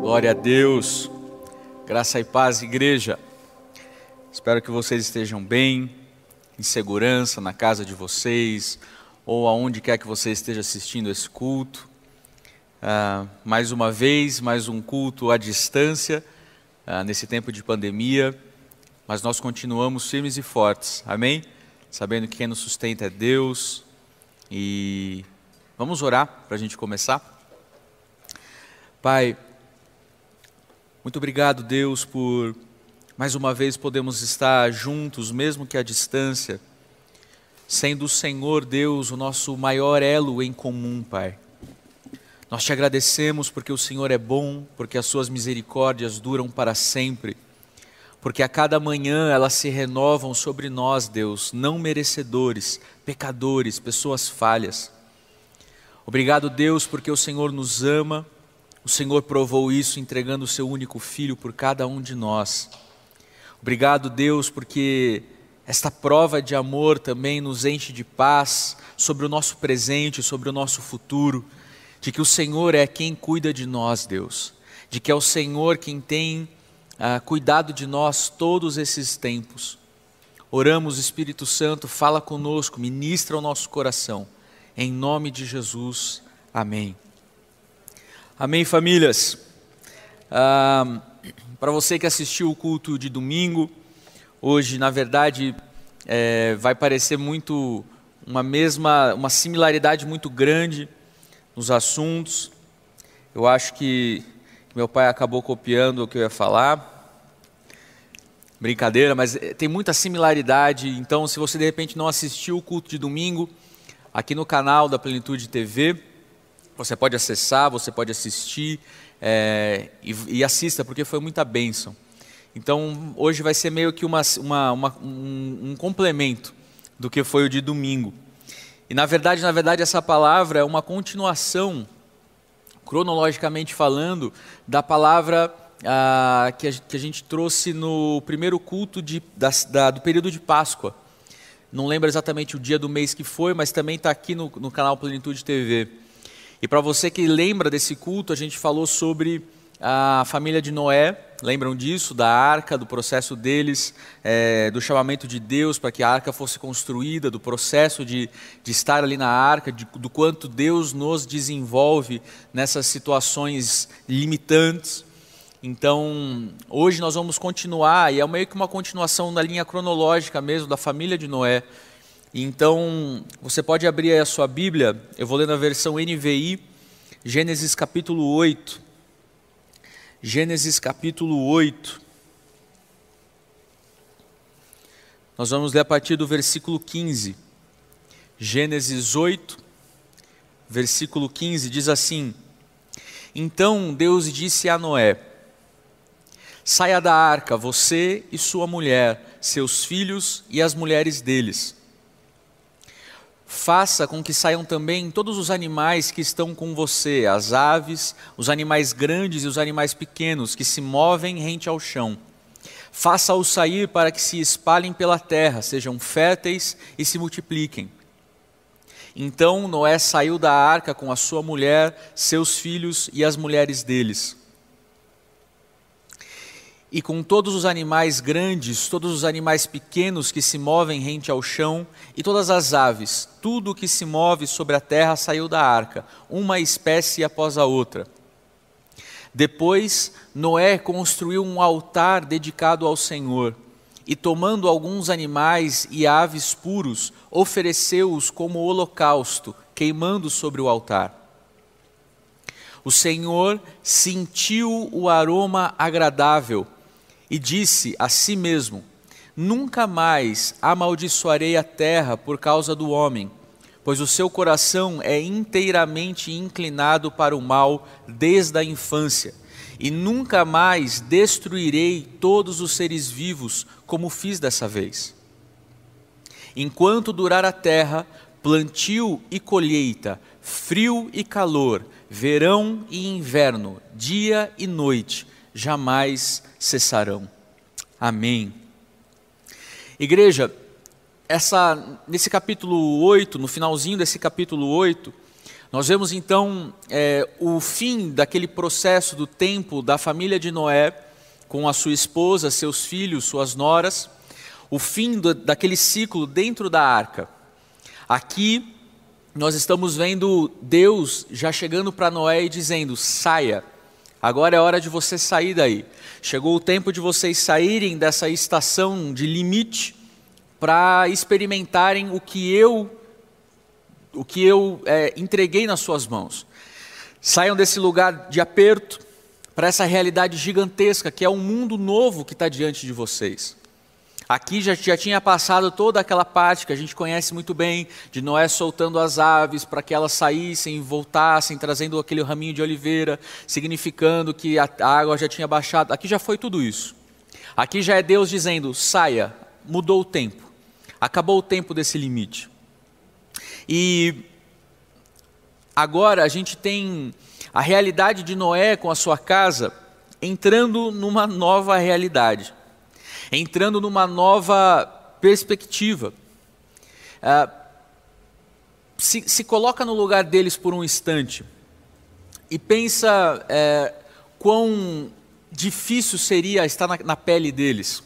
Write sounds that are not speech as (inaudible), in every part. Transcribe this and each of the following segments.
Glória a Deus. Graça e paz, igreja. Espero que vocês estejam bem, em segurança na casa de vocês, ou aonde quer que você esteja assistindo esse culto. Ah, mais uma vez, mais um culto à distância, ah, nesse tempo de pandemia, mas nós continuamos firmes e fortes, amém? Sabendo que quem nos sustenta é Deus, e vamos orar para a gente começar. Pai, muito obrigado, Deus, por mais uma vez podemos estar juntos, mesmo que à distância, sendo o Senhor, Deus, o nosso maior elo em comum, Pai. Nós te agradecemos porque o Senhor é bom, porque as suas misericórdias duram para sempre, porque a cada manhã elas se renovam sobre nós, Deus, não merecedores, pecadores, pessoas falhas. Obrigado, Deus, porque o Senhor nos ama o Senhor provou isso entregando o seu único filho por cada um de nós. Obrigado, Deus, porque esta prova de amor também nos enche de paz sobre o nosso presente, sobre o nosso futuro, de que o Senhor é quem cuida de nós, Deus, de que é o Senhor quem tem ah, cuidado de nós todos esses tempos. Oramos, Espírito Santo, fala conosco, ministra o nosso coração. Em nome de Jesus. Amém. Amém, famílias? Ah, Para você que assistiu o culto de domingo, hoje, na verdade, é, vai parecer muito uma mesma, uma similaridade muito grande nos assuntos. Eu acho que meu pai acabou copiando o que eu ia falar. Brincadeira, mas é, tem muita similaridade. Então, se você de repente não assistiu o culto de domingo, aqui no canal da Plenitude TV, você pode acessar, você pode assistir é, e, e, assista, porque foi muita bênção. Então, hoje vai ser meio que uma, uma, uma, um, um complemento do que foi o de domingo. E na verdade, na verdade, essa palavra é uma continuação, cronologicamente falando, da palavra ah, que, a, que, a, gente trouxe no primeiro culto de, da, da, do período de Páscoa. Não lembro exatamente o dia do mês que foi, mas também está aqui no, no canal Plenitude TV. E para você que lembra desse culto, a gente falou sobre a família de Noé, lembram disso, da arca, do processo deles, é, do chamamento de Deus para que a arca fosse construída, do processo de, de estar ali na arca, de, do quanto Deus nos desenvolve nessas situações limitantes. Então, hoje nós vamos continuar, e é meio que uma continuação da linha cronológica mesmo da família de Noé. Então, você pode abrir aí a sua Bíblia, eu vou ler na versão NVI, Gênesis capítulo 8. Gênesis capítulo 8. Nós vamos ler a partir do versículo 15. Gênesis 8, versículo 15 diz assim: Então Deus disse a Noé: Saia da arca, você e sua mulher, seus filhos e as mulheres deles faça com que saiam também todos os animais que estão com você, as aves, os animais grandes e os animais pequenos que se movem rente ao chão. Faça-os sair para que se espalhem pela terra, sejam férteis e se multipliquem. Então Noé saiu da arca com a sua mulher, seus filhos e as mulheres deles e com todos os animais grandes, todos os animais pequenos que se movem rente ao chão, e todas as aves, tudo o que se move sobre a terra saiu da arca, uma espécie após a outra. Depois, Noé construiu um altar dedicado ao Senhor, e tomando alguns animais e aves puros, ofereceu-os como holocausto, queimando sobre o altar. O Senhor sentiu o aroma agradável, e disse a si mesmo: Nunca mais amaldiçoarei a terra por causa do homem, pois o seu coração é inteiramente inclinado para o mal desde a infância, e nunca mais destruirei todos os seres vivos como fiz dessa vez. Enquanto durar a terra, plantio e colheita, frio e calor, verão e inverno, dia e noite, jamais cessarão. Amém. Igreja, essa, nesse capítulo 8, no finalzinho desse capítulo 8, Nós vemos então é, o fim daquele processo do tempo da família de Noé, com a sua esposa, seus filhos, suas noras, o fim do, daquele ciclo dentro da arca. Aqui nós estamos vendo Deus já chegando para Noé e dizendo: saia, agora é hora de você sair daí. Chegou o tempo de vocês saírem dessa estação de limite para experimentarem o que eu o que eu é, entreguei nas suas mãos. Saiam desse lugar de aperto para essa realidade gigantesca que é um mundo novo que está diante de vocês. Aqui já, já tinha passado toda aquela parte que a gente conhece muito bem, de Noé soltando as aves para que elas saíssem e voltassem, trazendo aquele raminho de oliveira, significando que a água já tinha baixado. Aqui já foi tudo isso. Aqui já é Deus dizendo: saia, mudou o tempo, acabou o tempo desse limite. E agora a gente tem a realidade de Noé com a sua casa entrando numa nova realidade, entrando numa nova perspectiva. Ah, se, se, coloca no lugar deles por um instante e pensa é, quão difícil seria estar na, na pele deles.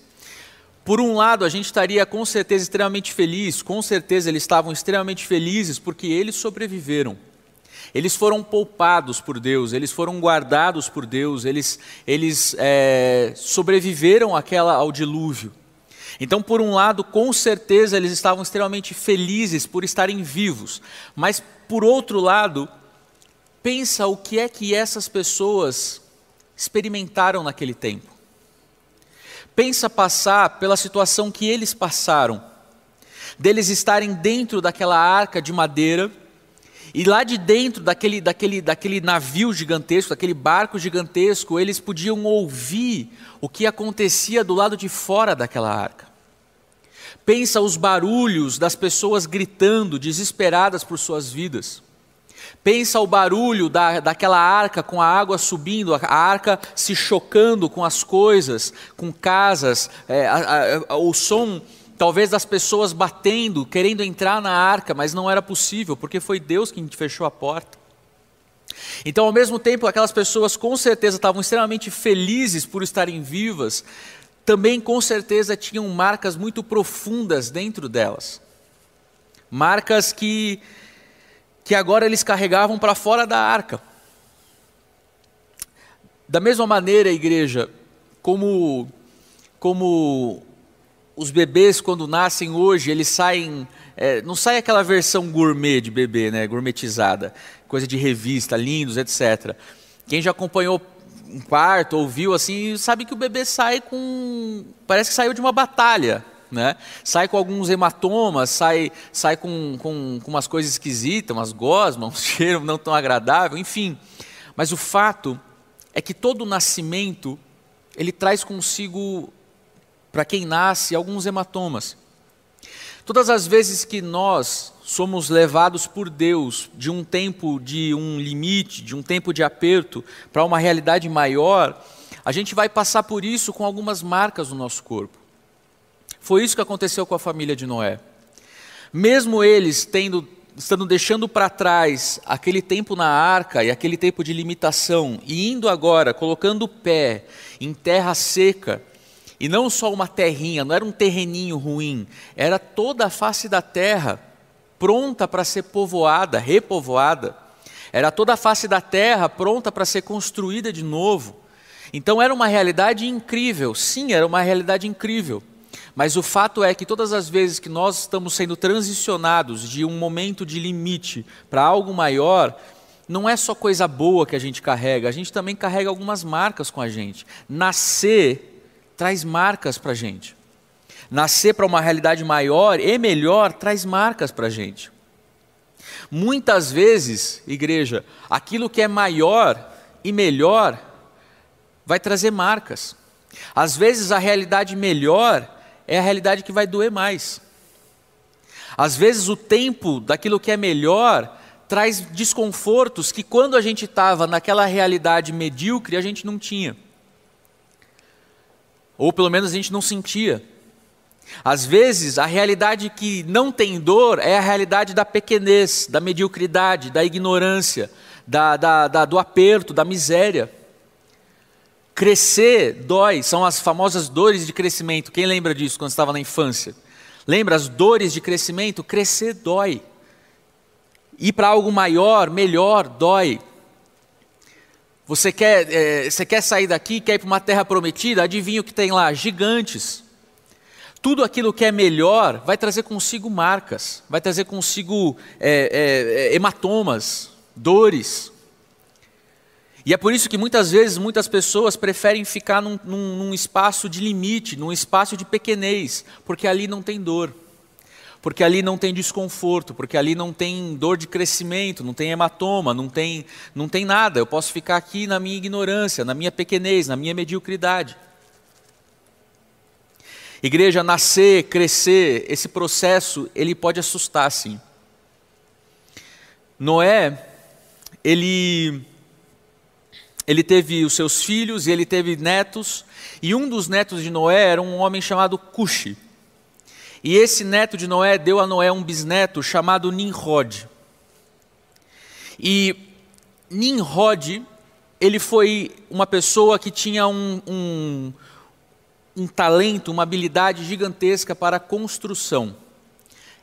Por um lado, a gente estaria com certeza extremamente feliz, com certeza eles estavam extremamente felizes porque eles sobreviveram. Eles foram poupados por Deus, eles foram guardados por Deus, eles, eles é, sobreviveram àquela, ao dilúvio. Então, por um lado, com certeza eles estavam extremamente felizes por estarem vivos, mas por outro lado, pensa o que é que essas pessoas experimentaram naquele tempo pensa passar pela situação que eles passaram, deles estarem dentro daquela arca de madeira, e lá de dentro daquele, daquele, daquele navio gigantesco, daquele barco gigantesco, eles podiam ouvir o que acontecia do lado de fora daquela arca. Pensa os barulhos das pessoas gritando, desesperadas por suas vidas. Pensa o barulho da, daquela arca com a água subindo, a arca se chocando com as coisas, com casas, é, a, a, o som talvez das pessoas batendo, querendo entrar na arca, mas não era possível, porque foi Deus quem fechou a porta. Então, ao mesmo tempo, aquelas pessoas com certeza estavam extremamente felizes por estarem vivas, também com certeza tinham marcas muito profundas dentro delas. Marcas que que agora eles carregavam para fora da arca. Da mesma maneira, igreja, como, como os bebês quando nascem hoje, eles saem, é, não sai aquela versão gourmet de bebê, né, gourmetizada, coisa de revista, lindos, etc. Quem já acompanhou um parto, ouviu assim, sabe que o bebê sai com, parece que saiu de uma batalha, né? Sai com alguns hematomas, sai, sai com, com, com umas coisas esquisitas, umas gosmas, (laughs) um cheiro não tão agradável, enfim. Mas o fato é que todo nascimento, ele traz consigo, para quem nasce, alguns hematomas. Todas as vezes que nós somos levados por Deus de um tempo de um limite, de um tempo de aperto, para uma realidade maior, a gente vai passar por isso com algumas marcas no nosso corpo. Foi isso que aconteceu com a família de Noé. Mesmo eles tendo, estando deixando para trás aquele tempo na arca e aquele tempo de limitação, e indo agora, colocando o pé em terra seca, e não só uma terrinha, não era um terreninho ruim, era toda a face da terra pronta para ser povoada, repovoada. Era toda a face da terra pronta para ser construída de novo. Então era uma realidade incrível, sim, era uma realidade incrível. Mas o fato é que todas as vezes que nós estamos sendo transicionados de um momento de limite para algo maior, não é só coisa boa que a gente carrega, a gente também carrega algumas marcas com a gente. Nascer traz marcas para a gente. Nascer para uma realidade maior e melhor traz marcas para a gente. Muitas vezes, igreja, aquilo que é maior e melhor vai trazer marcas. Às vezes a realidade melhor é a realidade que vai doer mais. Às vezes o tempo daquilo que é melhor traz desconfortos que quando a gente estava naquela realidade medíocre a gente não tinha. Ou pelo menos a gente não sentia. Às vezes, a realidade que não tem dor é a realidade da pequenez, da mediocridade, da ignorância, da, da, da, do aperto, da miséria. Crescer dói, são as famosas dores de crescimento. Quem lembra disso quando estava na infância? Lembra as dores de crescimento? Crescer dói. Ir para algo maior, melhor, dói. Você quer, é, você quer sair daqui, quer ir para uma terra prometida? Adivinha o que tem lá? Gigantes. Tudo aquilo que é melhor vai trazer consigo marcas, vai trazer consigo é, é, hematomas, dores. E é por isso que muitas vezes muitas pessoas preferem ficar num, num, num espaço de limite, num espaço de pequenez, porque ali não tem dor porque ali não tem desconforto, porque ali não tem dor de crescimento, não tem hematoma, não tem, não tem nada. Eu posso ficar aqui na minha ignorância, na minha pequenez, na minha mediocridade. Igreja, nascer, crescer, esse processo, ele pode assustar, sim. Noé, ele, ele teve os seus filhos e ele teve netos, e um dos netos de Noé era um homem chamado Cuxi. E esse neto de Noé deu a Noé um bisneto chamado Nimrod. E Nimrod, ele foi uma pessoa que tinha um, um, um talento, uma habilidade gigantesca para a construção.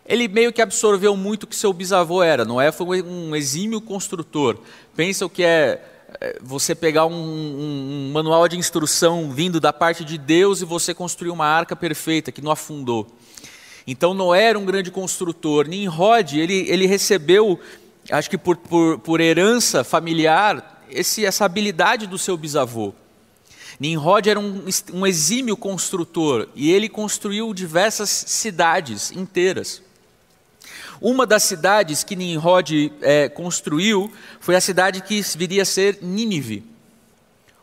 Ele meio que absorveu muito o que seu bisavô era. Noé foi um exímio construtor. Pensa o que é, é você pegar um, um, um, manual de instrução vindo da parte de Deus e você construir uma arca perfeita que não afundou. Então Noé era um grande construtor. Nimrod, ele, ele recebeu, acho que por, por, por herança familiar, esse, essa habilidade do seu bisavô. Nimrod era um, um exímio construtor e ele construiu diversas cidades inteiras. Uma das cidades que Nimrod é, construiu foi a cidade que viria a ser Nínive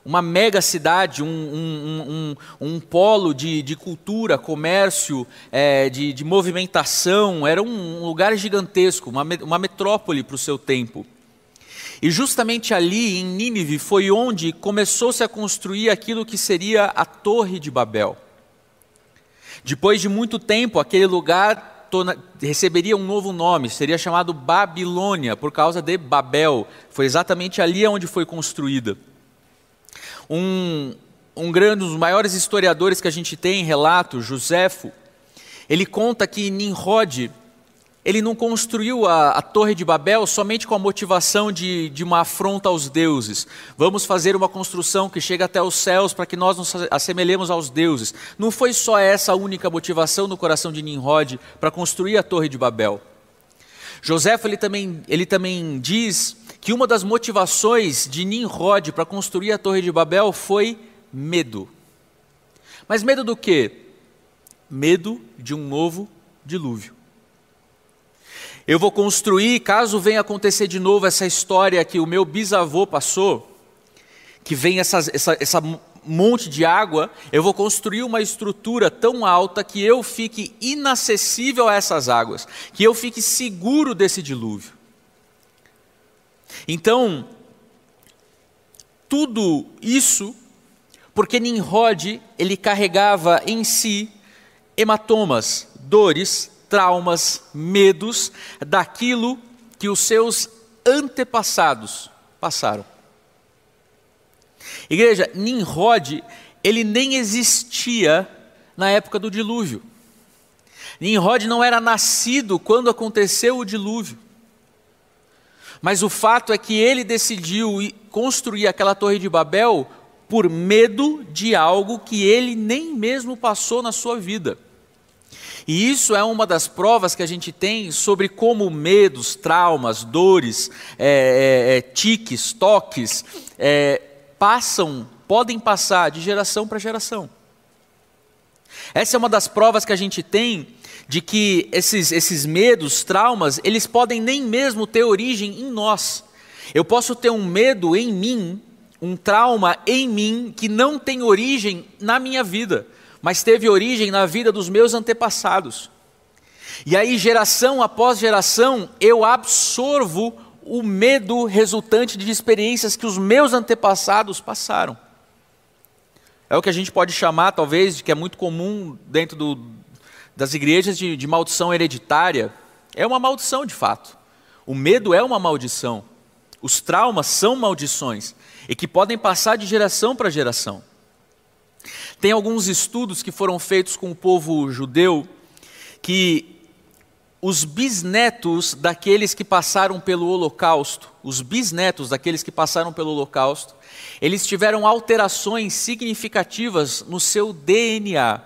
uma mega cidade, um, um, um, um polo de, de, cultura, comércio, é, de, de, movimentação, era um lugar gigantesco, uma, uma metrópole para o seu tempo. E justamente ali, em Nínive, foi onde começou-se a construir aquilo que seria a Torre de Babel. Depois de muito tempo, aquele lugar receberia um novo nome, seria chamado Babilônia, por causa de Babel. Foi exatamente ali onde foi construída. Um, um grande, um dos maiores historiadores que a gente tem em relato, Joséfo, ele conta que Nimrod, ele não construiu a, a, Torre de Babel somente com a motivação de, de uma afronta aos deuses. Vamos fazer uma construção que chega até os céus para que nós nos assemelhemos aos deuses. Não foi só essa a única motivação no coração de Nimrod para construir a Torre de Babel. Joséfo ele também, ele também diz que uma das motivações de Nimrod para construir a Torre de Babel foi medo. Mas medo do quê? Medo de um novo dilúvio. Eu vou construir, caso venha acontecer de novo essa história que o meu bisavô passou, que vem essa, essa, essa monte de água, eu vou construir uma estrutura tão alta que eu fique inacessível a essas águas, que eu fique seguro desse dilúvio. Então, tudo isso porque Nimrod, ele carregava em si hematomas, dores, traumas, medos daquilo que os seus antepassados passaram. Igreja, Nimrod, ele nem existia na época do dilúvio. Nimrod não era nascido quando aconteceu o dilúvio. Mas o fato é que ele decidiu construir aquela Torre de Babel por medo de algo que ele nem mesmo passou na sua vida. E isso é uma das provas que a gente tem sobre como medos, traumas, dores, é, é, é tiques, toques, é, passam, podem passar de geração para geração. Essa é uma das provas que a gente tem de que esses, esses medos, traumas, eles podem nem mesmo ter origem em nós. Eu posso ter um medo em mim, um trauma em mim, que não tem origem na minha vida, mas teve origem na vida dos meus antepassados. E aí, geração após geração, eu absorvo o medo resultante de experiências que os meus antepassados passaram. É o que a gente pode chamar, talvez, de que é muito comum dentro do, das igrejas de, de maldição hereditária é uma maldição de fato. O medo é uma maldição. Os traumas são maldições e que podem passar de geração para geração. Tem alguns estudos que foram feitos com o povo judeu que os bisnetos daqueles que passaram pelo Holocausto, os bisnetos daqueles que passaram pelo Holocausto, eles tiveram alterações significativas no seu DNA,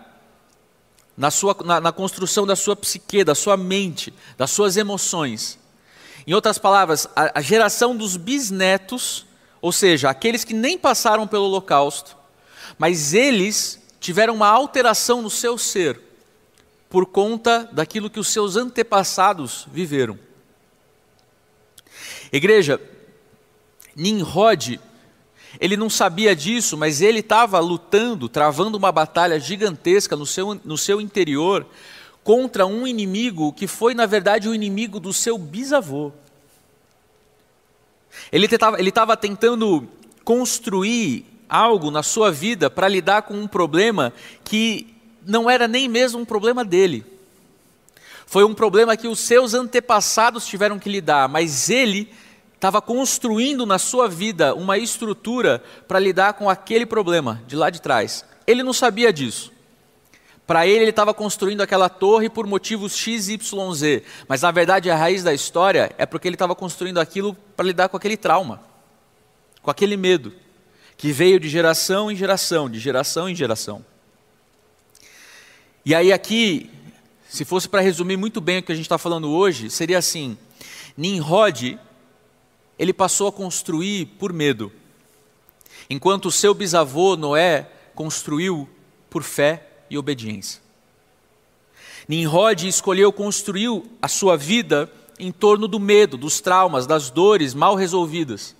na, sua, na, na construção da sua psique, da sua mente, das suas emoções. Em outras palavras, a, a geração dos bisnetos, ou seja, aqueles que nem passaram pelo Holocausto, mas eles tiveram uma alteração no seu ser por conta daquilo que os seus antepassados viveram. Igreja, Nimrod, ele não sabia disso, mas ele estava lutando, travando uma batalha gigantesca no seu, no seu interior contra um inimigo que foi, na verdade, o inimigo do seu bisavô. Ele estava tentando construir algo na sua vida para lidar com um problema que não era nem mesmo um problema dele. Foi um problema que os seus antepassados tiveram que lidar, mas ele estava construindo na sua vida uma estrutura para lidar com aquele problema de lá de trás. Ele não sabia disso. Para ele, ele estava construindo aquela torre por motivos X, Y, Z. Mas na verdade, a raiz da história é porque ele estava construindo aquilo para lidar com aquele trauma, com aquele medo, que veio de geração em geração, de geração em geração. E aí, aqui, se fosse para resumir muito bem o que a gente está falando hoje, seria assim: Nimrod, ele passou a construir por medo, enquanto o seu bisavô Noé construiu por fé e obediência. Nimrod escolheu construir a sua vida em torno do medo, dos traumas, das dores mal resolvidas,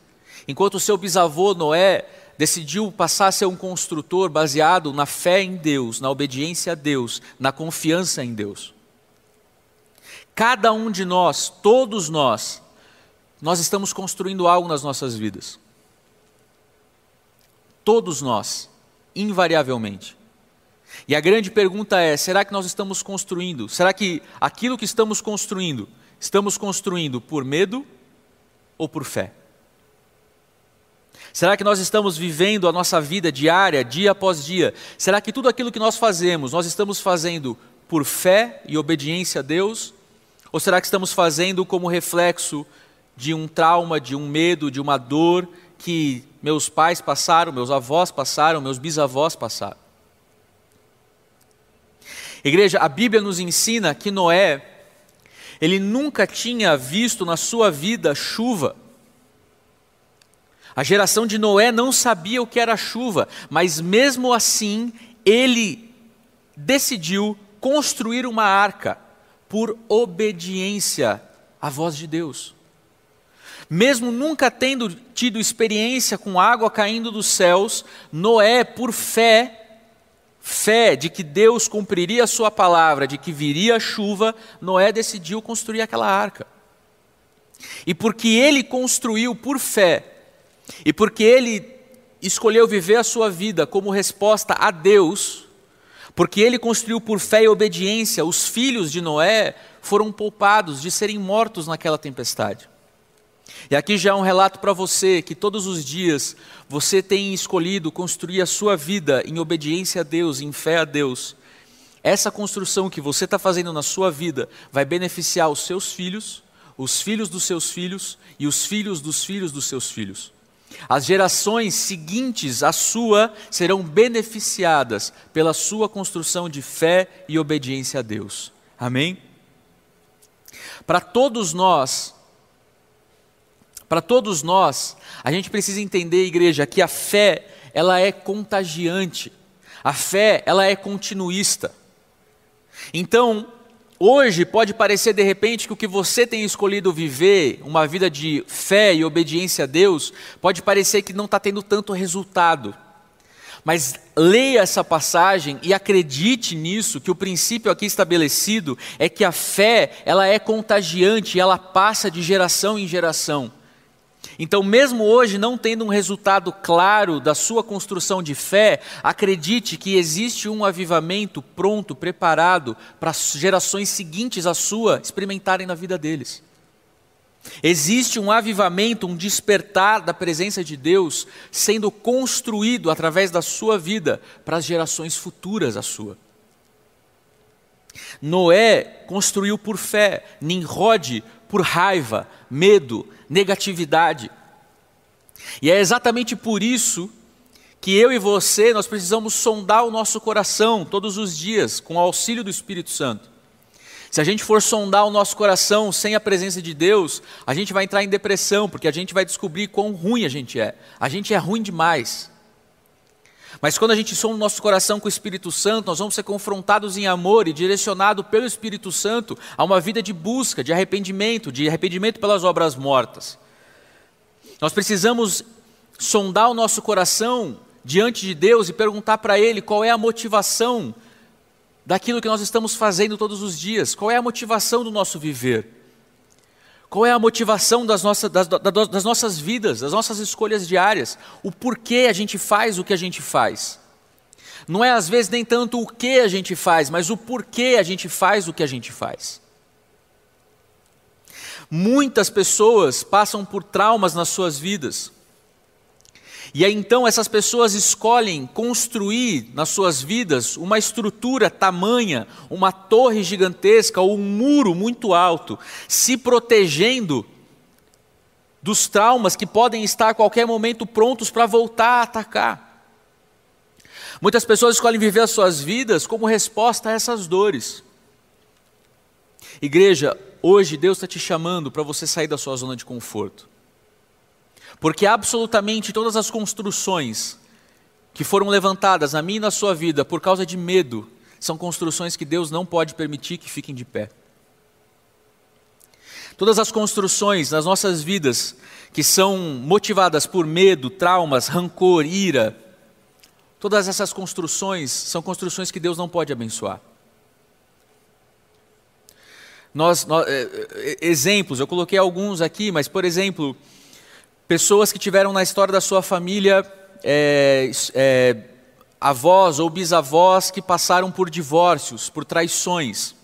enquanto o seu bisavô Noé decidiu passar a ser um construtor baseado na fé em Deus, na obediência a Deus, na confiança em Deus. Cada um de nós, todos nós, nós estamos construindo algo nas nossas vidas. Todos nós, invariavelmente. E a grande pergunta é: será que nós estamos construindo? Será que aquilo que estamos construindo, estamos construindo por medo ou por fé? Será que nós estamos vivendo a nossa vida diária, dia após dia? Será que tudo aquilo que nós fazemos, nós estamos fazendo por fé e obediência a Deus? Ou será que estamos fazendo como reflexo de um trauma, de um medo, de uma dor que meus pais passaram, meus avós passaram, meus bisavós passaram? Igreja, a Bíblia nos ensina que Noé, ele nunca tinha visto na sua vida chuva. A geração de Noé não sabia o que era chuva, mas mesmo assim ele decidiu construir uma arca por obediência à voz de Deus. Mesmo nunca tendo tido experiência com água caindo dos céus, Noé, por fé, fé de que Deus cumpriria a sua palavra, de que viria a chuva, Noé decidiu construir aquela arca. E porque ele construiu por fé, e porque ele escolheu viver a sua vida como resposta a Deus, porque ele construiu por fé e obediência, os filhos de Noé foram poupados de serem mortos naquela tempestade. E aqui já é um relato para você que todos os dias você tem escolhido construir a sua vida em obediência a Deus, em fé a Deus. Essa construção que você está fazendo na sua vida vai beneficiar os seus filhos, os filhos dos seus filhos e os filhos dos filhos dos seus filhos. As gerações seguintes à sua serão beneficiadas pela sua construção de fé e obediência a Deus. Amém? Para todos nós, para todos nós, a gente precisa entender, igreja, que a fé, ela é contagiante. A fé, ela é continuista. Então, Hoje pode parecer de repente que o que você tem escolhido viver, uma vida de fé e obediência a Deus, pode parecer que não está tendo tanto resultado. Mas leia essa passagem e acredite nisso, que o princípio aqui estabelecido é que a fé, ela é contagiante, ela passa de geração em geração. Então, mesmo hoje, não tendo um resultado claro da sua construção de fé, acredite que existe um avivamento pronto, preparado para as gerações seguintes à sua experimentarem na vida deles. Existe um avivamento, um despertar da presença de Deus sendo construído através da sua vida para as gerações futuras à sua. Noé construiu por fé, Nimrod por raiva, medo, negatividade. E é exatamente por isso que eu e você nós precisamos sondar o nosso coração todos os dias com o auxílio do Espírito Santo. Se a gente for sondar o nosso coração sem a presença de Deus, a gente vai entrar em depressão, porque a gente vai descobrir quão ruim a gente é. A gente é ruim demais. Mas quando a gente sonda o nosso coração com o Espírito Santo, nós vamos ser confrontados em amor e direcionados pelo Espírito Santo a uma vida de busca, de arrependimento, de arrependimento pelas obras mortas. Nós precisamos sondar o nosso coração diante de Deus e perguntar para Ele qual é a motivação daquilo que nós estamos fazendo todos os dias? Qual é a motivação do nosso viver? Qual é a motivação das nossas, das, das nossas vidas, das nossas escolhas diárias? O porquê a gente faz o que a gente faz? Não é às vezes nem tanto o que a gente faz, mas o porquê a gente faz o que a gente faz. Muitas pessoas passam por traumas nas suas vidas e aí então essas pessoas escolhem construir nas suas vidas uma estrutura tamanha, uma torre gigantesca ou um muro muito alto, se protegendo dos traumas que podem estar a qualquer momento prontos para voltar a atacar. Muitas pessoas escolhem viver as suas vidas como resposta a essas dores. Igreja, hoje Deus está te chamando para você sair da sua zona de conforto. Porque absolutamente todas as construções que foram levantadas na minha e na sua vida por causa de medo, são construções que Deus não pode permitir que fiquem de pé. Todas as construções nas nossas vidas que são motivadas por medo, traumas, rancor, ira, todas essas construções são construções que Deus não pode abençoar. Nós, nós é, é, exemplos, eu coloquei alguns aqui, mas por exemplo, Pessoas que tiveram na história da sua família é, é, avós ou bisavós que passaram por divórcios, por traições.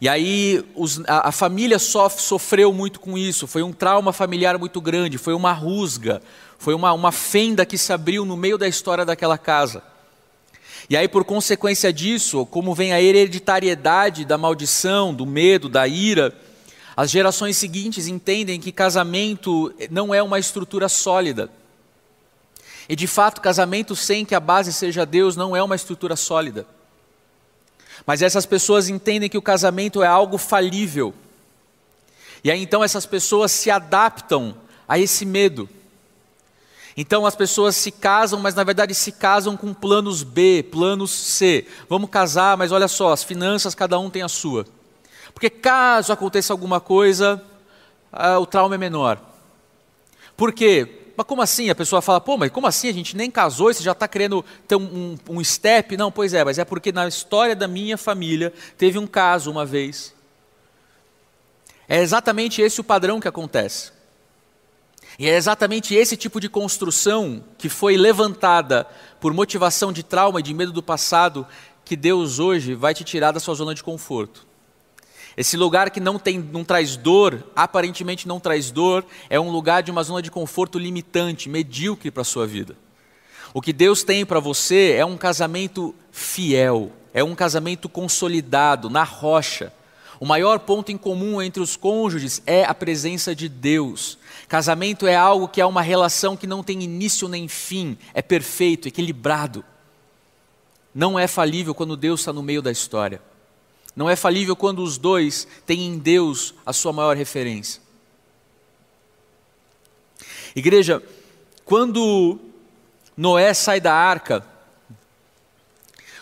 E aí os, a, a, família sof, sofreu muito com isso, foi um trauma familiar muito grande, foi uma rusga, foi uma, uma fenda que se abriu no meio da história daquela casa. E aí, por consequência disso, como vem a hereditariedade da maldição, do medo, da ira, as gerações seguintes entendem que casamento não é uma estrutura sólida. E de fato, casamento sem que a base seja Deus não é uma estrutura sólida. Mas essas pessoas entendem que o casamento é algo falível. E aí então essas pessoas se adaptam a esse medo. Então as pessoas se casam, mas na verdade se casam com planos B, planos C. Vamos casar, mas olha só, as finanças cada um tem a sua. Porque caso aconteça alguma coisa, ah, o trauma é menor. Por quê? Mas como assim? A pessoa fala, pô, mas como assim? A gente nem casou e você já está querendo ter um, um, um step? Não, pois é, mas é porque na história da minha família teve um caso uma vez. É exatamente esse o padrão que acontece. E é exatamente esse tipo de construção que foi levantada por motivação de trauma e de medo do passado que Deus hoje vai te tirar da sua zona de conforto. Esse lugar que não, tem, não traz dor, aparentemente não traz dor, é um lugar de uma zona de conforto limitante, medíocre para a sua vida. O que Deus tem para você é um casamento fiel, é um casamento consolidado, na rocha. O maior ponto em comum entre os cônjuges é a presença de Deus. Casamento é algo que é uma relação que não tem início nem fim, é perfeito, equilibrado. Não é falível quando Deus está no meio da história. Não é falível quando os dois têm em Deus a sua maior referência. Igreja, quando Noé sai da arca,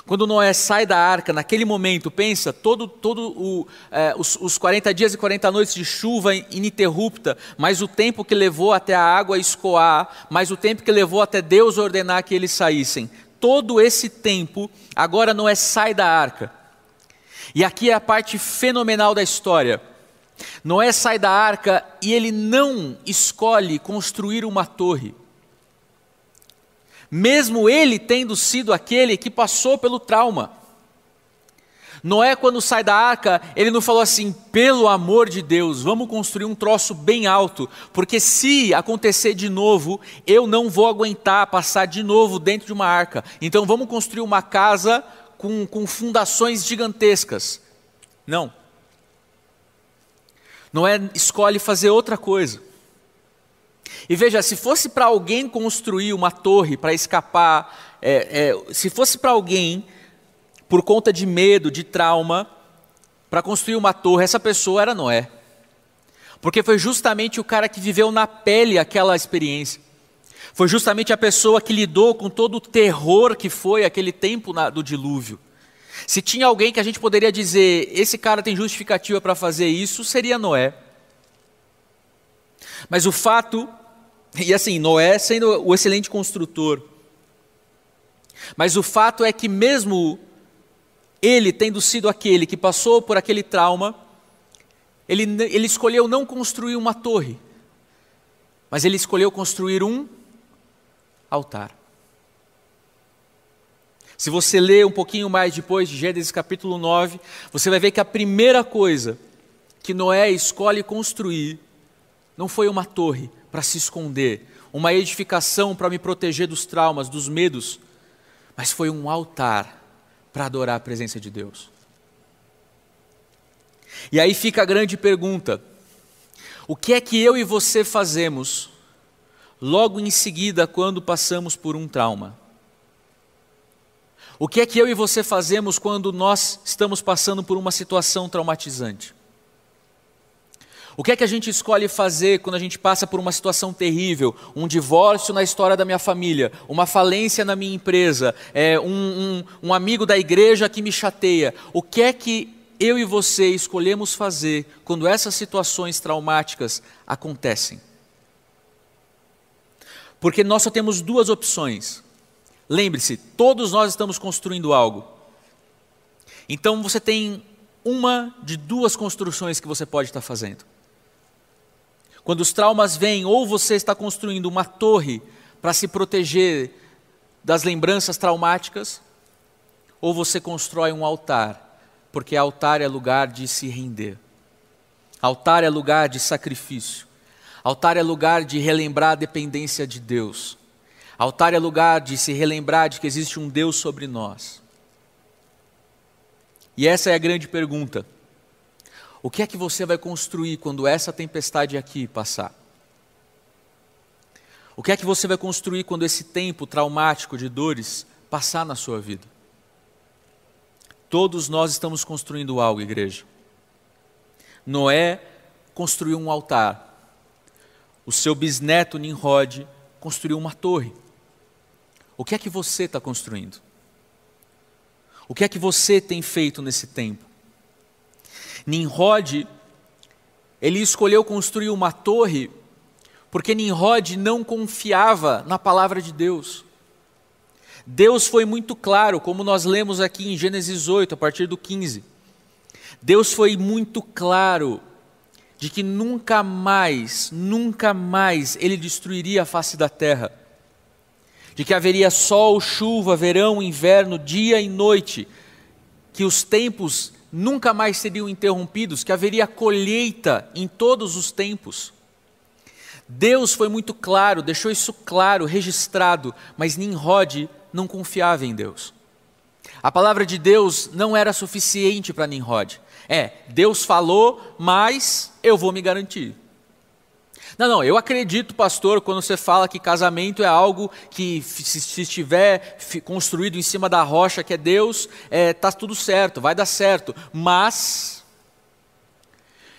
quando Noé sai da arca, naquele momento, pensa, todo, todo o, é, os, os 40 dias e 40 noites de chuva ininterrupta, mais o tempo que levou até a água escoar, mais o tempo que levou até Deus ordenar que eles saíssem. Todo esse tempo, agora Noé sai da arca. E aqui é a parte fenomenal da história. Noé sai da arca e ele não escolhe construir uma torre. Mesmo ele tendo sido aquele que passou pelo trauma. Noé, quando sai da arca, ele não falou assim, pelo amor de Deus, vamos construir um troço bem alto, porque se acontecer de novo, eu não vou aguentar passar de novo dentro de uma arca. Então vamos construir uma casa com, com fundações gigantescas. Não. Noé escolhe fazer outra coisa. E veja, se fosse para alguém construir uma torre para escapar, é, é, se fosse para alguém por conta de medo, de trauma, para construir uma torre, essa pessoa era Noé. Porque foi justamente o cara que viveu na pele aquela experiência. Foi justamente a pessoa que lidou com todo o terror que foi aquele tempo na, do dilúvio. Se tinha alguém que a gente poderia dizer, esse cara tem justificativa para fazer isso, seria Noé. Mas o fato, e assim, Noé sendo o excelente construtor, mas o fato é que mesmo ele tendo sido aquele que passou por aquele trauma, ele, ele escolheu não construir uma torre, mas ele escolheu construir um altar. Se você ler um pouquinho mais depois de Gênesis capítulo 9, você vai ver que a primeira coisa que Noé escolhe construir não foi uma torre para se esconder, uma edificação para me proteger dos traumas, dos medos, mas foi um altar para adorar a presença de Deus. E aí fica a grande pergunta: o que é que eu e você fazemos logo em seguida quando passamos por um trauma? O que é que eu e você fazemos quando nós estamos passando por uma situação traumatizante? O que é que a gente escolhe fazer quando a gente passa por uma situação terrível, um divórcio na história da minha família, uma falência na minha empresa, é, um, um, um amigo da igreja que me chateia? O que é que eu e você escolhemos fazer quando essas situações traumáticas acontecem? Porque nós só temos duas opções. Lembre-se, todos nós estamos construindo algo. Então você tem uma de duas construções que você pode estar fazendo. Quando os traumas vêm, ou você está construindo uma torre para se proteger das lembranças traumáticas, ou você constrói um altar, porque altar é lugar de se render. Altar é lugar de sacrifício. Altar é lugar de relembrar a dependência de Deus. Altar é lugar de se relembrar de que existe um Deus sobre nós. E essa é a grande pergunta. O que é que você vai construir quando essa tempestade aqui passar? O que é que você vai construir quando esse tempo traumático de dores passar na sua vida? Todos nós estamos construindo algo, igreja. Noé construiu um altar. O seu bisneto Nimrod construiu uma torre. O que é que você está construindo? O que é que você tem feito nesse tempo? Nimrod, ele escolheu construir uma torre porque Nimrod não confiava na palavra de Deus. Deus foi muito claro, como nós lemos aqui em Gênesis 8, a partir do 15. Deus foi muito claro de que nunca mais, nunca mais ele destruiria a face da terra. De que haveria sol, chuva, verão, inverno, dia e noite, que os tempos nunca mais seriam interrompidos, que haveria colheita em todos os tempos. Deus foi muito claro, deixou isso claro, registrado, mas Nimrod não confiava em Deus. A palavra de Deus não era suficiente para Nimrod. É, Deus falou, mas eu vou me garantir. Não, não, eu acredito, pastor, quando você fala que casamento é algo que, se, se estiver construído em cima da rocha que é Deus, está é, tá tudo certo, vai dar certo. Mas.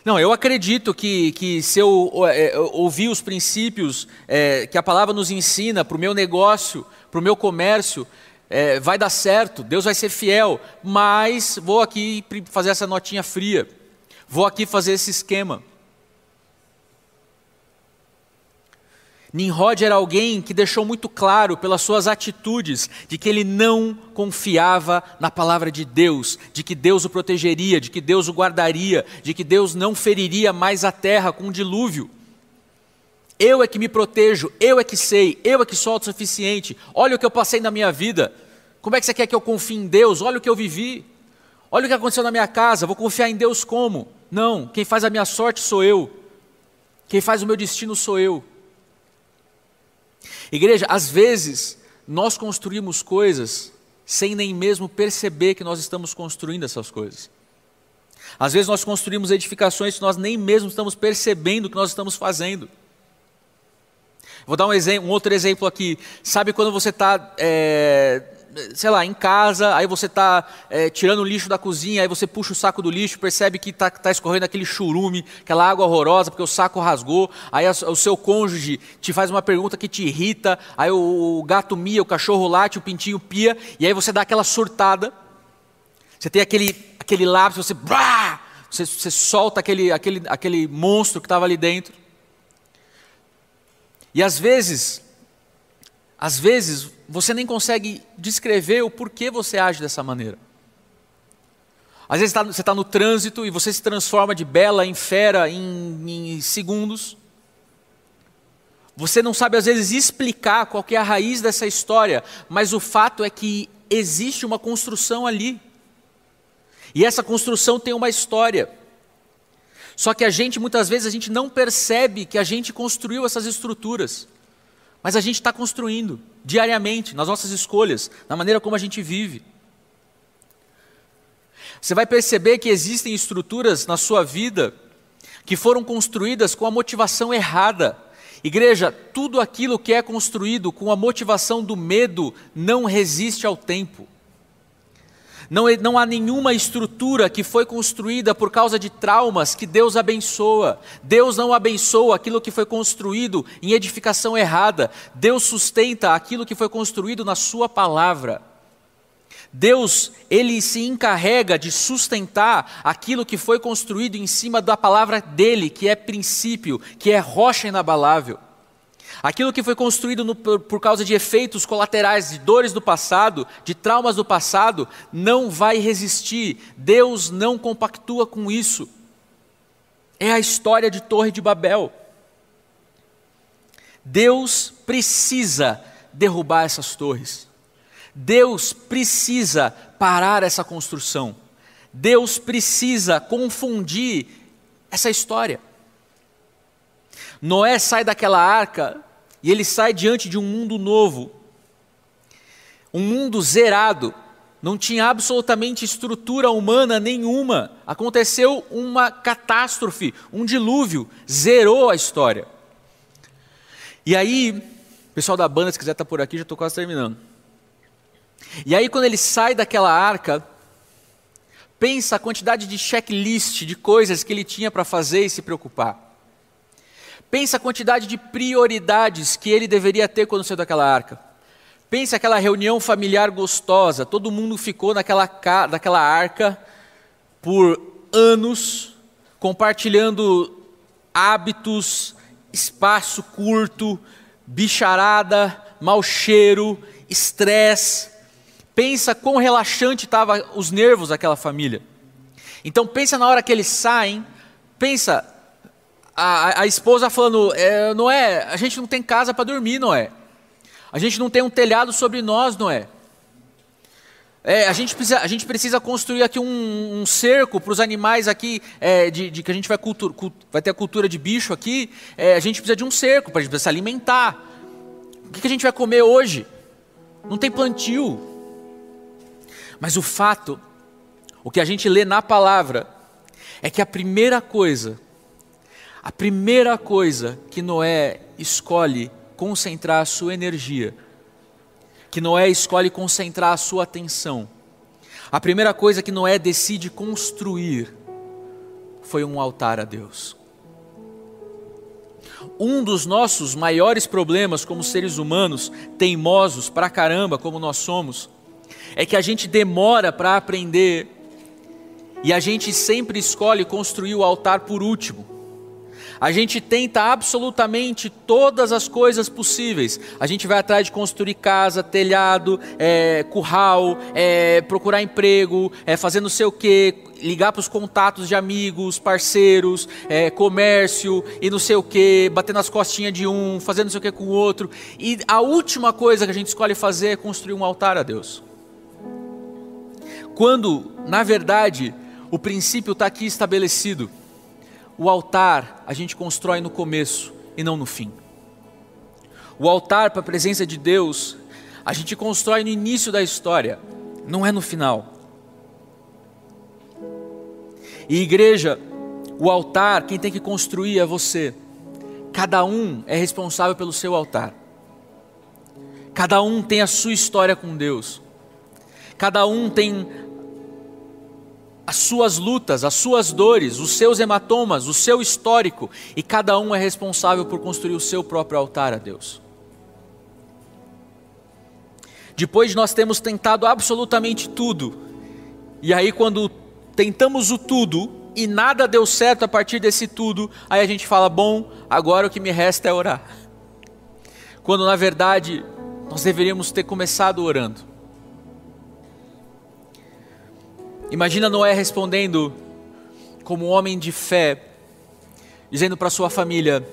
Não, eu acredito que, que se eu, é, ouvir os princípios é, que a palavra nos ensina para o meu negócio, para o meu comércio, é, vai dar certo, Deus vai ser fiel, mas vou aqui fazer essa notinha fria, vou aqui fazer esse esquema. Nimrod era alguém que deixou muito claro pelas suas atitudes de que ele não confiava na palavra de Deus, de que Deus o protegeria, de que Deus o guardaria, de que Deus não feriria mais a terra com um dilúvio. Eu é que me protejo, eu é que sei, eu é que sou autossuficiente. Olha o que eu passei na minha vida. Como é que você quer que eu confie em Deus? Olha o que eu vivi. Olha o que aconteceu na minha casa. Vou confiar em Deus como? Não, quem faz a minha sorte sou eu. Quem faz o meu destino sou eu. Igreja, às vezes nós construímos coisas sem nem mesmo perceber que nós estamos construindo essas coisas. Às vezes nós construímos edificações que nós nem mesmo estamos percebendo que nós estamos fazendo. Vou dar um, exemplo, um outro exemplo aqui. Sabe quando você está é, sei lá, em casa, aí você está é, tirando o lixo da cozinha, aí você puxa o saco do lixo, percebe que está tá escorrendo aquele churume, aquela água horrorosa, porque o saco rasgou, aí a, o seu cônjuge te faz uma pergunta que te irrita, aí o, o gato mia, o cachorro late, o pintinho pia, e aí você dá aquela surtada, você tem aquele, aquele lápis, você, você, você solta aquele, aquele, aquele monstro que estava ali dentro. E às vezes, às vezes você nem consegue descrever o porquê você age dessa maneira. Às vezes você está no trânsito e você se transforma de bela em fera em, em segundos. Você não sabe às vezes explicar qual é a raiz dessa história, mas o fato é que existe uma construção ali. E essa construção tem uma história. Só que a gente muitas vezes a gente não percebe que a gente construiu essas estruturas. Mas a gente está construindo diariamente, nas nossas escolhas, na maneira como a gente vive. Você vai perceber que existem estruturas na sua vida que foram construídas com a motivação errada. Igreja, tudo aquilo que é construído com a motivação do medo não resiste ao tempo. Não, não há nenhuma estrutura que foi construída por causa de traumas que Deus abençoa. Deus não abençoa aquilo que foi construído em edificação errada. Deus sustenta aquilo que foi construído na Sua palavra. Deus, ele se encarrega de sustentar aquilo que foi construído em cima da palavra dele, que é princípio, que é rocha inabalável. Aquilo que foi construído no, por, por causa de efeitos colaterais, de dores do passado, de traumas do passado, não vai resistir. Deus não compactua com isso. É a história de Torre de Babel. Deus precisa derrubar essas torres. Deus precisa parar essa construção. Deus precisa confundir essa história. Noé sai daquela arca e ele sai diante de um mundo novo, um mundo zerado, não tinha absolutamente estrutura humana nenhuma. Aconteceu uma catástrofe, um dilúvio, zerou a história. E aí, pessoal da banda, se quiser estar por aqui, já estou quase terminando. E aí, quando ele sai daquela arca, pensa a quantidade de checklist de coisas que ele tinha para fazer e se preocupar. Pensa a quantidade de prioridades que ele deveria ter quando saiu daquela arca. Pensa aquela reunião familiar gostosa, todo mundo ficou naquela, naquela arca por anos, compartilhando hábitos, espaço curto, bicharada, mau cheiro, estresse. Pensa quão relaxante estavam os nervos daquela família. Então pensa na hora que eles saem, pensa a, a esposa falando: é, Noé, a gente não tem casa para dormir, Noé. A gente não tem um telhado sobre nós, Noé. É, a, gente precisa, a gente precisa construir aqui um, um cerco para os animais aqui, é, de, de, que a gente vai, cultura, vai ter a cultura de bicho aqui. É, a gente precisa de um cerco para a gente se alimentar. O que, que a gente vai comer hoje? Não tem plantio. Mas o fato, o que a gente lê na palavra, é que a primeira coisa a primeira coisa que Noé escolhe concentrar a sua energia, que Noé escolhe concentrar a sua atenção, a primeira coisa que Noé decide construir foi um altar a Deus. Um dos nossos maiores problemas como seres humanos, teimosos pra caramba como nós somos, é que a gente demora para aprender e a gente sempre escolhe construir o altar por último. A gente tenta absolutamente todas as coisas possíveis. A gente vai atrás de construir casa, telhado, é, curral, é, procurar emprego, é, fazer não sei o quê, ligar para os contatos de amigos, parceiros, é, comércio e não sei o que, bater nas costinhas de um, fazer não sei o que com o outro. E a última coisa que a gente escolhe fazer é construir um altar a Deus. Quando, na verdade, o princípio está aqui estabelecido. O altar a gente constrói no começo e não no fim. O altar para a presença de Deus a gente constrói no início da história, não é no final. E igreja, o altar, quem tem que construir é você. Cada um é responsável pelo seu altar. Cada um tem a sua história com Deus. Cada um tem as suas lutas, as suas dores, os seus hematomas, o seu histórico, e cada um é responsável por construir o seu próprio altar a Deus. Depois de nós temos tentado absolutamente tudo, e aí quando tentamos o tudo e nada deu certo a partir desse tudo, aí a gente fala: bom, agora o que me resta é orar. Quando na verdade nós deveríamos ter começado orando. Imagina Noé respondendo como um homem de fé, dizendo para sua família: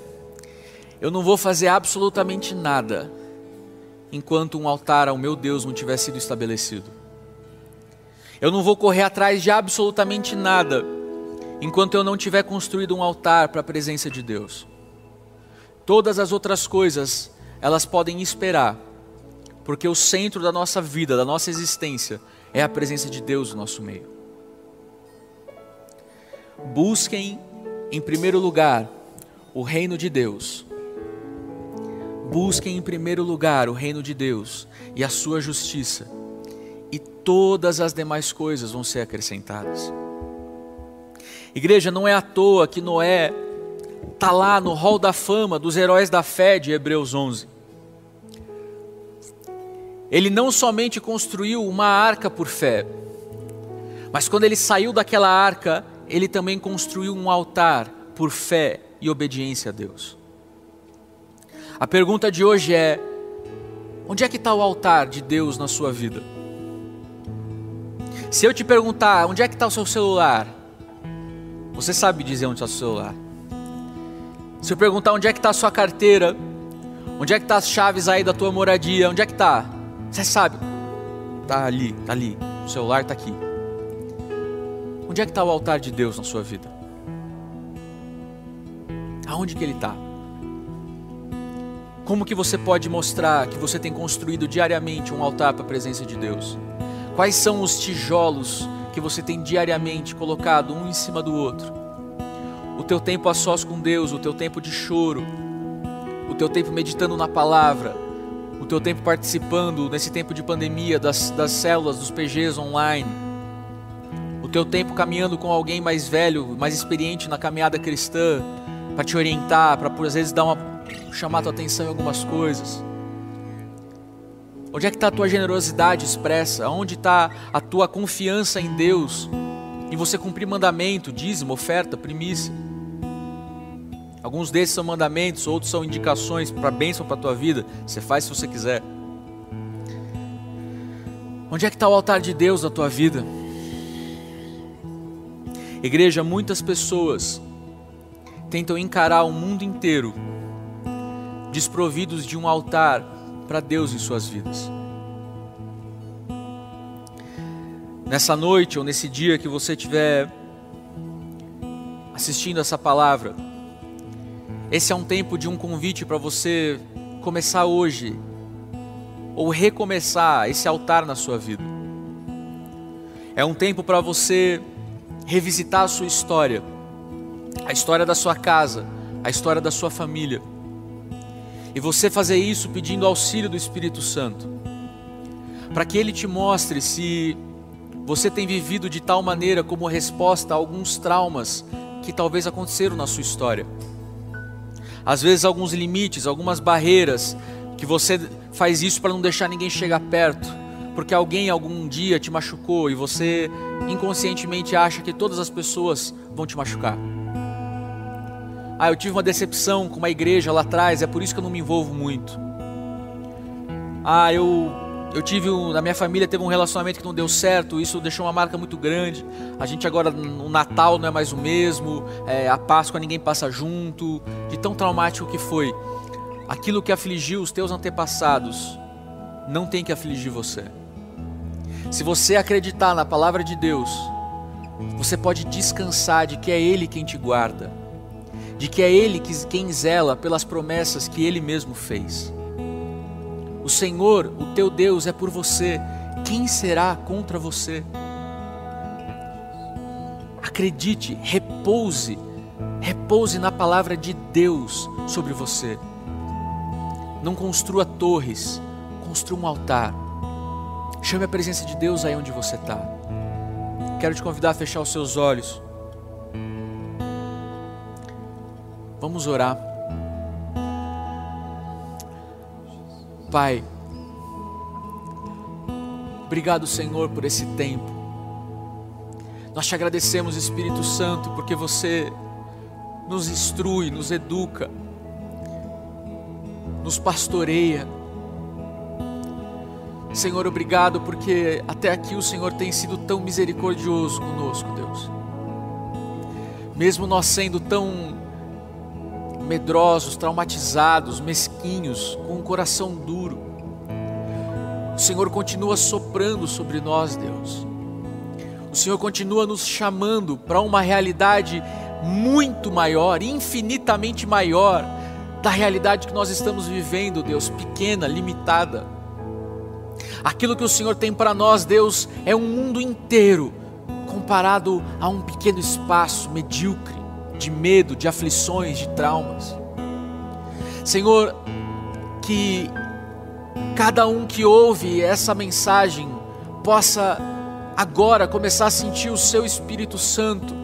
Eu não vou fazer absolutamente nada enquanto um altar ao meu Deus não tiver sido estabelecido. Eu não vou correr atrás de absolutamente nada enquanto eu não tiver construído um altar para a presença de Deus. Todas as outras coisas, elas podem esperar, porque o centro da nossa vida, da nossa existência, é a presença de Deus no nosso meio. Busquem, em primeiro lugar, o reino de Deus. Busquem em primeiro lugar o reino de Deus e a sua justiça todas as demais coisas vão ser acrescentadas. Igreja, não é à toa que Noé está lá no hall da fama dos heróis da fé de Hebreus 11. Ele não somente construiu uma arca por fé, mas quando ele saiu daquela arca, ele também construiu um altar por fé e obediência a Deus. A pergunta de hoje é: onde é que está o altar de Deus na sua vida? Se eu te perguntar onde é que está o seu celular, você sabe dizer onde está o seu celular. Se eu perguntar onde é que está a sua carteira, onde é que está as chaves aí da tua moradia, onde é que está? Você sabe. Está ali, está ali. O celular está aqui. Onde é que está o altar de Deus na sua vida? Aonde que ele está? Como que você pode mostrar que você tem construído diariamente um altar para a presença de Deus? Quais são os tijolos que você tem diariamente colocado um em cima do outro? O teu tempo a sós com Deus, o teu tempo de choro, o teu tempo meditando na palavra, o teu tempo participando nesse tempo de pandemia das, das células, dos PGs online, o teu tempo caminhando com alguém mais velho, mais experiente na caminhada cristã, para te orientar, para às vezes dar uma chamar tua atenção em algumas coisas. Onde é que está a tua generosidade expressa? Onde está a tua confiança em Deus? Em você cumprir mandamento, dízimo, oferta, primícia. Alguns desses são mandamentos, outros são indicações para bênção para a tua vida. Você faz se você quiser. Onde é que está o altar de Deus na tua vida? Igreja, muitas pessoas tentam encarar o mundo inteiro desprovidos de um altar para Deus em suas vidas. Nessa noite ou nesse dia que você estiver assistindo essa palavra, esse é um tempo de um convite para você começar hoje ou recomeçar esse altar na sua vida. É um tempo para você revisitar a sua história, a história da sua casa, a história da sua família e você fazer isso pedindo auxílio do Espírito Santo, para que ele te mostre se você tem vivido de tal maneira como resposta a alguns traumas que talvez aconteceram na sua história. Às vezes, alguns limites, algumas barreiras, que você faz isso para não deixar ninguém chegar perto, porque alguém algum dia te machucou e você inconscientemente acha que todas as pessoas vão te machucar. Ah, eu tive uma decepção com uma igreja lá atrás, é por isso que eu não me envolvo muito. Ah, eu eu tive um, na minha família teve um relacionamento que não deu certo, isso deixou uma marca muito grande. A gente agora no Natal não é mais o mesmo, é, a Páscoa ninguém passa junto, de tão traumático que foi. Aquilo que afligiu os teus antepassados não tem que afligir você. Se você acreditar na palavra de Deus, você pode descansar de que é Ele quem te guarda, de que é Ele quem zela pelas promessas que Ele mesmo fez. O Senhor, o teu Deus, é por você. Quem será contra você? Acredite, repouse, repouse na palavra de Deus sobre você. Não construa torres, construa um altar. Chame a presença de Deus aí onde você está. Quero te convidar a fechar os seus olhos. Vamos orar. Pai, obrigado, Senhor, por esse tempo. Nós te agradecemos, Espírito Santo, porque você nos instrui, nos educa, nos pastoreia. Senhor, obrigado porque até aqui o Senhor tem sido tão misericordioso conosco, Deus. Mesmo nós sendo tão medrosos, traumatizados, mesquinhos, com um coração duro. O Senhor continua soprando sobre nós, Deus. O Senhor continua nos chamando para uma realidade muito maior, infinitamente maior da realidade que nós estamos vivendo, Deus, pequena, limitada. Aquilo que o Senhor tem para nós, Deus, é um mundo inteiro comparado a um pequeno espaço medíocre de medo, de aflições, de traumas. Senhor, que cada um que ouve essa mensagem possa agora começar a sentir o seu Espírito Santo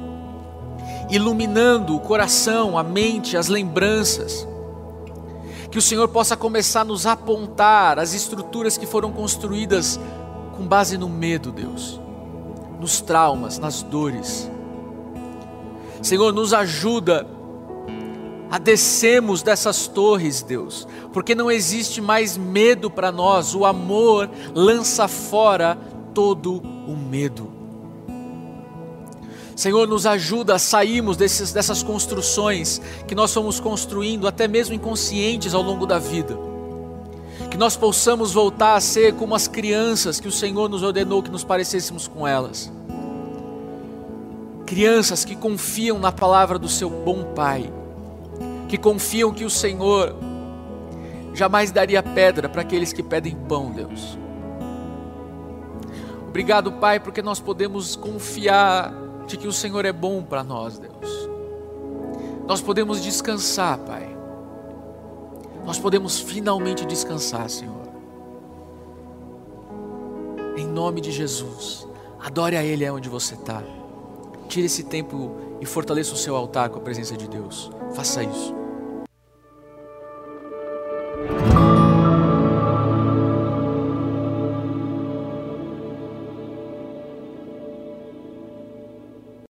iluminando o coração, a mente, as lembranças. Que o Senhor possa começar a nos apontar as estruturas que foram construídas com base no medo, Deus, nos traumas, nas dores Senhor, nos ajuda a descermos dessas torres, Deus, porque não existe mais medo para nós, o amor lança fora todo o medo. Senhor, nos ajuda a sairmos desses, dessas construções que nós fomos construindo, até mesmo inconscientes ao longo da vida. Que nós possamos voltar a ser como as crianças que o Senhor nos ordenou que nos parecêssemos com elas Crianças que confiam na palavra do seu bom Pai, que confiam que o Senhor jamais daria pedra para aqueles que pedem pão, Deus. Obrigado, Pai, porque nós podemos confiar de que o Senhor é bom para nós, Deus. Nós podemos descansar, Pai. Nós podemos finalmente descansar, Senhor. Em nome de Jesus, adore a Ele onde você está. Tire esse tempo e fortaleça o seu altar com a presença de Deus. Faça isso.